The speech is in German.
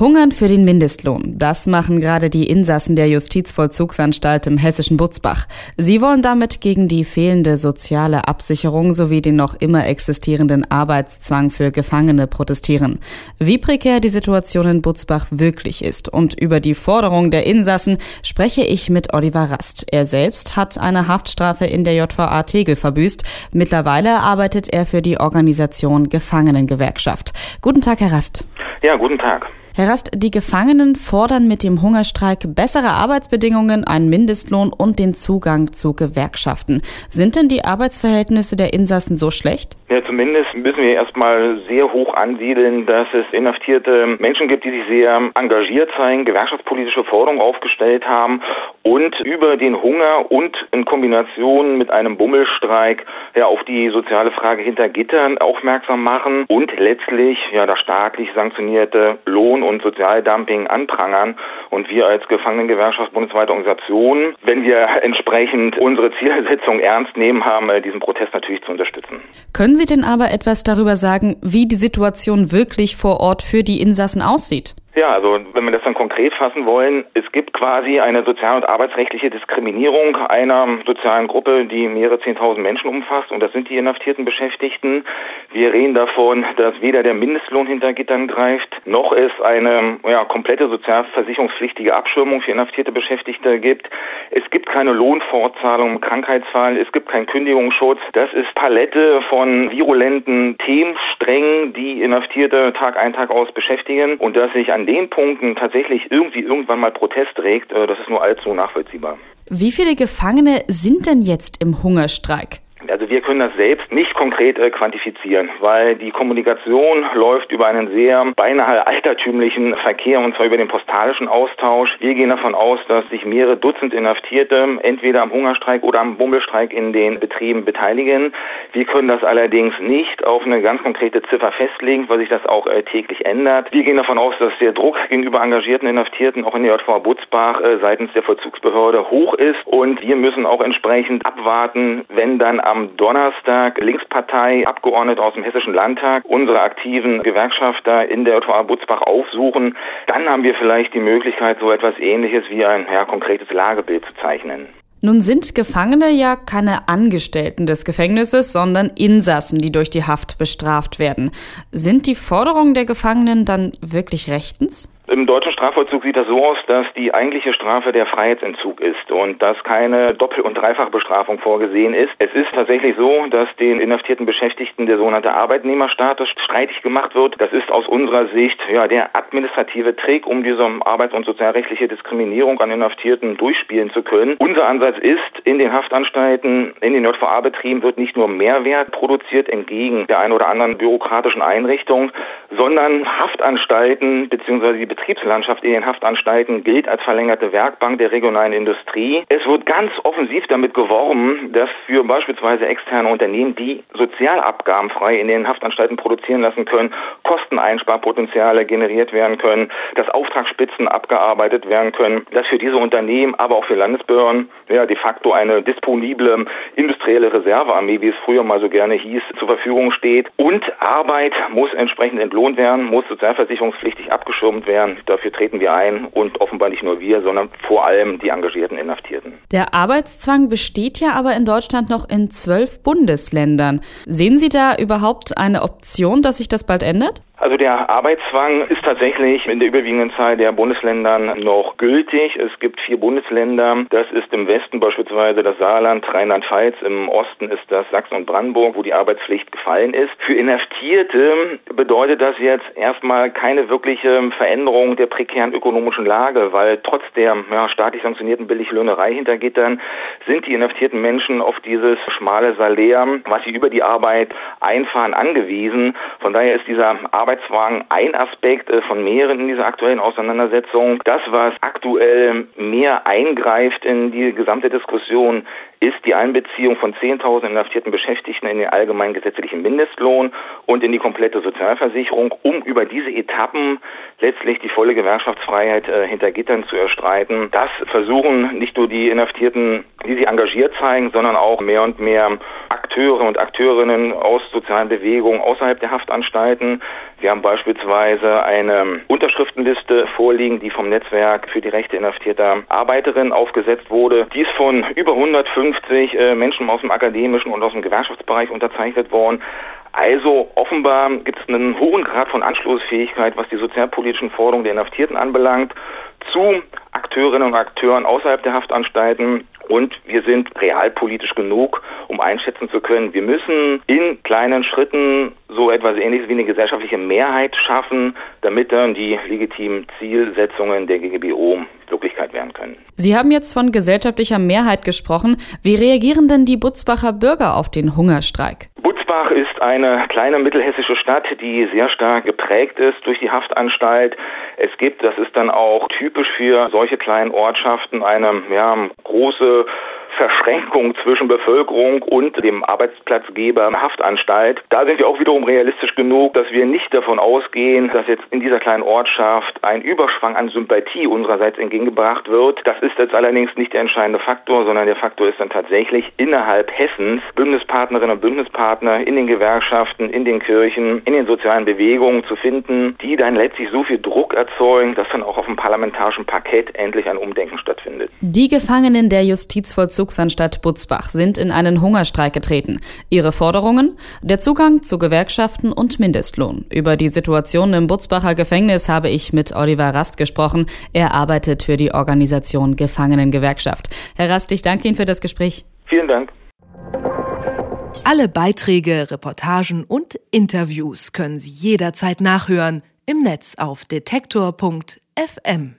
Hungern für den Mindestlohn. Das machen gerade die Insassen der Justizvollzugsanstalt im hessischen Butzbach. Sie wollen damit gegen die fehlende soziale Absicherung sowie den noch immer existierenden Arbeitszwang für Gefangene protestieren. Wie prekär die Situation in Butzbach wirklich ist und über die Forderung der Insassen spreche ich mit Oliver Rast. Er selbst hat eine Haftstrafe in der JVA Tegel verbüßt. Mittlerweile arbeitet er für die Organisation Gefangenengewerkschaft. Guten Tag, Herr Rast. Ja, guten Tag. Herr Rast, die Gefangenen fordern mit dem Hungerstreik bessere Arbeitsbedingungen, einen Mindestlohn und den Zugang zu Gewerkschaften. Sind denn die Arbeitsverhältnisse der Insassen so schlecht? Ja, zumindest müssen wir erstmal sehr hoch ansiedeln, dass es inhaftierte Menschen gibt, die sich sehr engagiert zeigen, gewerkschaftspolitische Forderungen aufgestellt haben und über den Hunger und in Kombination mit einem Bummelstreik ja, auf die soziale Frage hinter Gittern aufmerksam machen und letztlich ja, das staatlich sanktionierte Lohn- und Sozialdumping anprangern. Und wir als Gefangenengewerkschaft bundesweite Organisation, wenn wir entsprechend unsere Zielsetzung ernst nehmen, haben äh, diesen Protest natürlich zu unterstützen. Können Sie denn aber etwas darüber sagen, wie die Situation wirklich vor Ort für die Insassen aussieht? Ja, also wenn wir das dann konkret fassen wollen, es gibt quasi eine sozial- und arbeitsrechtliche Diskriminierung einer sozialen Gruppe, die mehrere Zehntausend Menschen umfasst und das sind die inhaftierten Beschäftigten. Wir reden davon, dass weder der Mindestlohn hinter Gittern greift, noch es eine ja, komplette sozialversicherungspflichtige Abschirmung für inhaftierte Beschäftigte gibt. Es gibt keine Lohnfortzahlung im Krankheitsfall, es gibt keinen Kündigungsschutz. Das ist Palette von virulenten Themensträngen, die Inhaftierte Tag ein, Tag aus beschäftigen und dass sich an den Punkten tatsächlich irgendwie irgendwann mal Protest regt, äh, das ist nur allzu nachvollziehbar. Wie viele Gefangene sind denn jetzt im Hungerstreik? Also wir können das selbst nicht konkret äh, quantifizieren, weil die Kommunikation läuft über einen sehr beinahe altertümlichen Verkehr und zwar über den postalischen Austausch. Wir gehen davon aus, dass sich mehrere Dutzend Inhaftierte entweder am Hungerstreik oder am Bummelstreik in den Betrieben beteiligen. Wir können das allerdings nicht auf eine ganz konkrete Ziffer festlegen, weil sich das auch äh, täglich ändert. Wir gehen davon aus, dass der Druck gegenüber engagierten Inhaftierten auch in der JV Butzbach äh, seitens der Vollzugsbehörde hoch ist und wir müssen auch entsprechend abwarten, wenn dann am Donnerstag Linkspartei Abgeordnete aus dem Hessischen Landtag unsere aktiven Gewerkschafter in der JVA Butzbach aufsuchen, dann haben wir vielleicht die Möglichkeit, so etwas ähnliches wie ein ja, konkretes Lagebild zu zeichnen. Nun sind Gefangene ja keine Angestellten des Gefängnisses, sondern Insassen, die durch die Haft bestraft werden. Sind die Forderungen der Gefangenen dann wirklich rechtens? Im deutschen Strafvollzug sieht das so aus, dass die eigentliche Strafe der Freiheitsentzug ist und dass keine Doppel- und Dreifachbestrafung vorgesehen ist. Es ist tatsächlich so, dass den inhaftierten Beschäftigten der sogenannte Arbeitnehmerstatus streitig gemacht wird. Das ist aus unserer Sicht ja, der administrative Trick, um diese arbeits- und sozialrechtliche Diskriminierung an Inhaftierten durchspielen zu können. Unser Ansatz ist, in den Haftanstalten, in den JVA-Betrieben wird nicht nur Mehrwert produziert entgegen der einen oder anderen bürokratischen Einrichtung, sondern Haftanstalten bzw. die Betriebslandschaft in den Haftanstalten gilt als verlängerte Werkbank der regionalen Industrie. Es wird ganz offensiv damit geworben, dass für beispielsweise externe Unternehmen, die Sozialabgaben frei in den Haftanstalten produzieren lassen können, Kosteneinsparpotenziale generiert werden können, dass Auftragsspitzen abgearbeitet werden können, dass für diese Unternehmen, aber auch für Landesbehörden ja, de facto eine disponible industrielle Reservearmee, wie es früher mal so gerne hieß, zur Verfügung steht. Und Arbeit muss entsprechend entlohnt werden, muss sozialversicherungspflichtig abgeschirmt werden erklären. Dafür treten wir ein und offenbar nicht nur wir, sondern vor allem die engagierten Inhaftierten. Der Arbeitszwang besteht ja aber in Deutschland noch in zwölf Bundesländern. Sehen Sie da überhaupt eine Option, dass sich das bald ändert? Also der Arbeitszwang ist tatsächlich in der überwiegenden Zahl der Bundesländern noch gültig. Es gibt vier Bundesländer. Das ist im Westen beispielsweise das Saarland, Rheinland-Pfalz. Im Osten ist das Sachsen und Brandenburg, wo die Arbeitspflicht gefallen ist. Für Inhaftierte bedeutet das jetzt erstmal keine wirkliche Veränderung der prekären ökonomischen Lage, weil trotz der ja, staatlich sanktionierten Billiglöhnerei hinter Gittern sind die inhaftierten Menschen auf dieses schmale Salär, was sie über die Arbeit einfahren, angewiesen. Von daher ist dieser Arbeitswagen ein Aspekt äh, von mehreren in dieser aktuellen Auseinandersetzung. Das, was aktuell mehr eingreift in die gesamte Diskussion, ist die Einbeziehung von 10.000 inhaftierten Beschäftigten in den allgemeinen gesetzlichen Mindestlohn und in die komplette Sozialversicherung, um über diese Etappen letztlich die volle Gewerkschaftsfreiheit äh, hinter Gittern zu erstreiten. Das versuchen nicht nur die Inhaftierten, die sich engagiert zeigen, sondern auch mehr und mehr Akteure und Akteurinnen aus sozialen Bewegungen außerhalb der Haftanstalten. Wir haben beispielsweise eine Unterschriftenliste vorliegen, die vom Netzwerk für die Rechte inhaftierter Arbeiterinnen aufgesetzt wurde. Die ist von über 150 äh, Menschen aus dem akademischen und aus dem Gewerkschaftsbereich unterzeichnet worden. Also offenbar gibt es einen hohen Grad von Anschlussfähigkeit, was die sozialpolitischen Forderungen der Inhaftierten anbelangt, zu Akteurinnen und Akteuren außerhalb der Haftanstalten. Und wir sind realpolitisch genug, um einschätzen zu können, wir müssen in kleinen Schritten so etwas ähnliches wie eine gesellschaftliche Mehrheit schaffen, damit dann die legitimen Zielsetzungen der GGBO Wirklichkeit werden können. Sie haben jetzt von gesellschaftlicher Mehrheit gesprochen. Wie reagieren denn die Butzbacher Bürger auf den Hungerstreik? Butzbach ist eine kleine mittelhessische Stadt, die sehr stark geprägt ist durch die Haftanstalt. Es gibt, das ist dann auch typisch für solche kleinen Ortschaften, eine ja, große Verschränkung zwischen Bevölkerung und dem Arbeitsplatzgeber Haftanstalt. Da sind wir auch wiederum realistisch genug, dass wir nicht davon ausgehen, dass jetzt in dieser kleinen Ortschaft ein Überschwang an Sympathie unsererseits entgegengebracht wird. Das ist jetzt allerdings nicht der entscheidende Faktor, sondern der Faktor ist dann tatsächlich innerhalb Hessens Bündnispartnerinnen und Bündnispartner in den Gewerkschaften, in den Kirchen, in den sozialen Bewegungen zu finden, die dann letztlich so viel Druck erzeugen, dass dann auch auf dem parlamentarischen Parkett endlich ein Umdenken stattfindet. Die Gefangenen der Justizvollzug Vollzugsanstalt Butzbach sind in einen Hungerstreik getreten. Ihre Forderungen? Der Zugang zu Gewerkschaften und Mindestlohn. Über die Situation im Butzbacher Gefängnis habe ich mit Oliver Rast gesprochen. Er arbeitet für die Organisation Gefangenengewerkschaft. Herr Rast, ich danke Ihnen für das Gespräch. Vielen Dank. Alle Beiträge, Reportagen und Interviews können Sie jederzeit nachhören im Netz auf detektor.fm.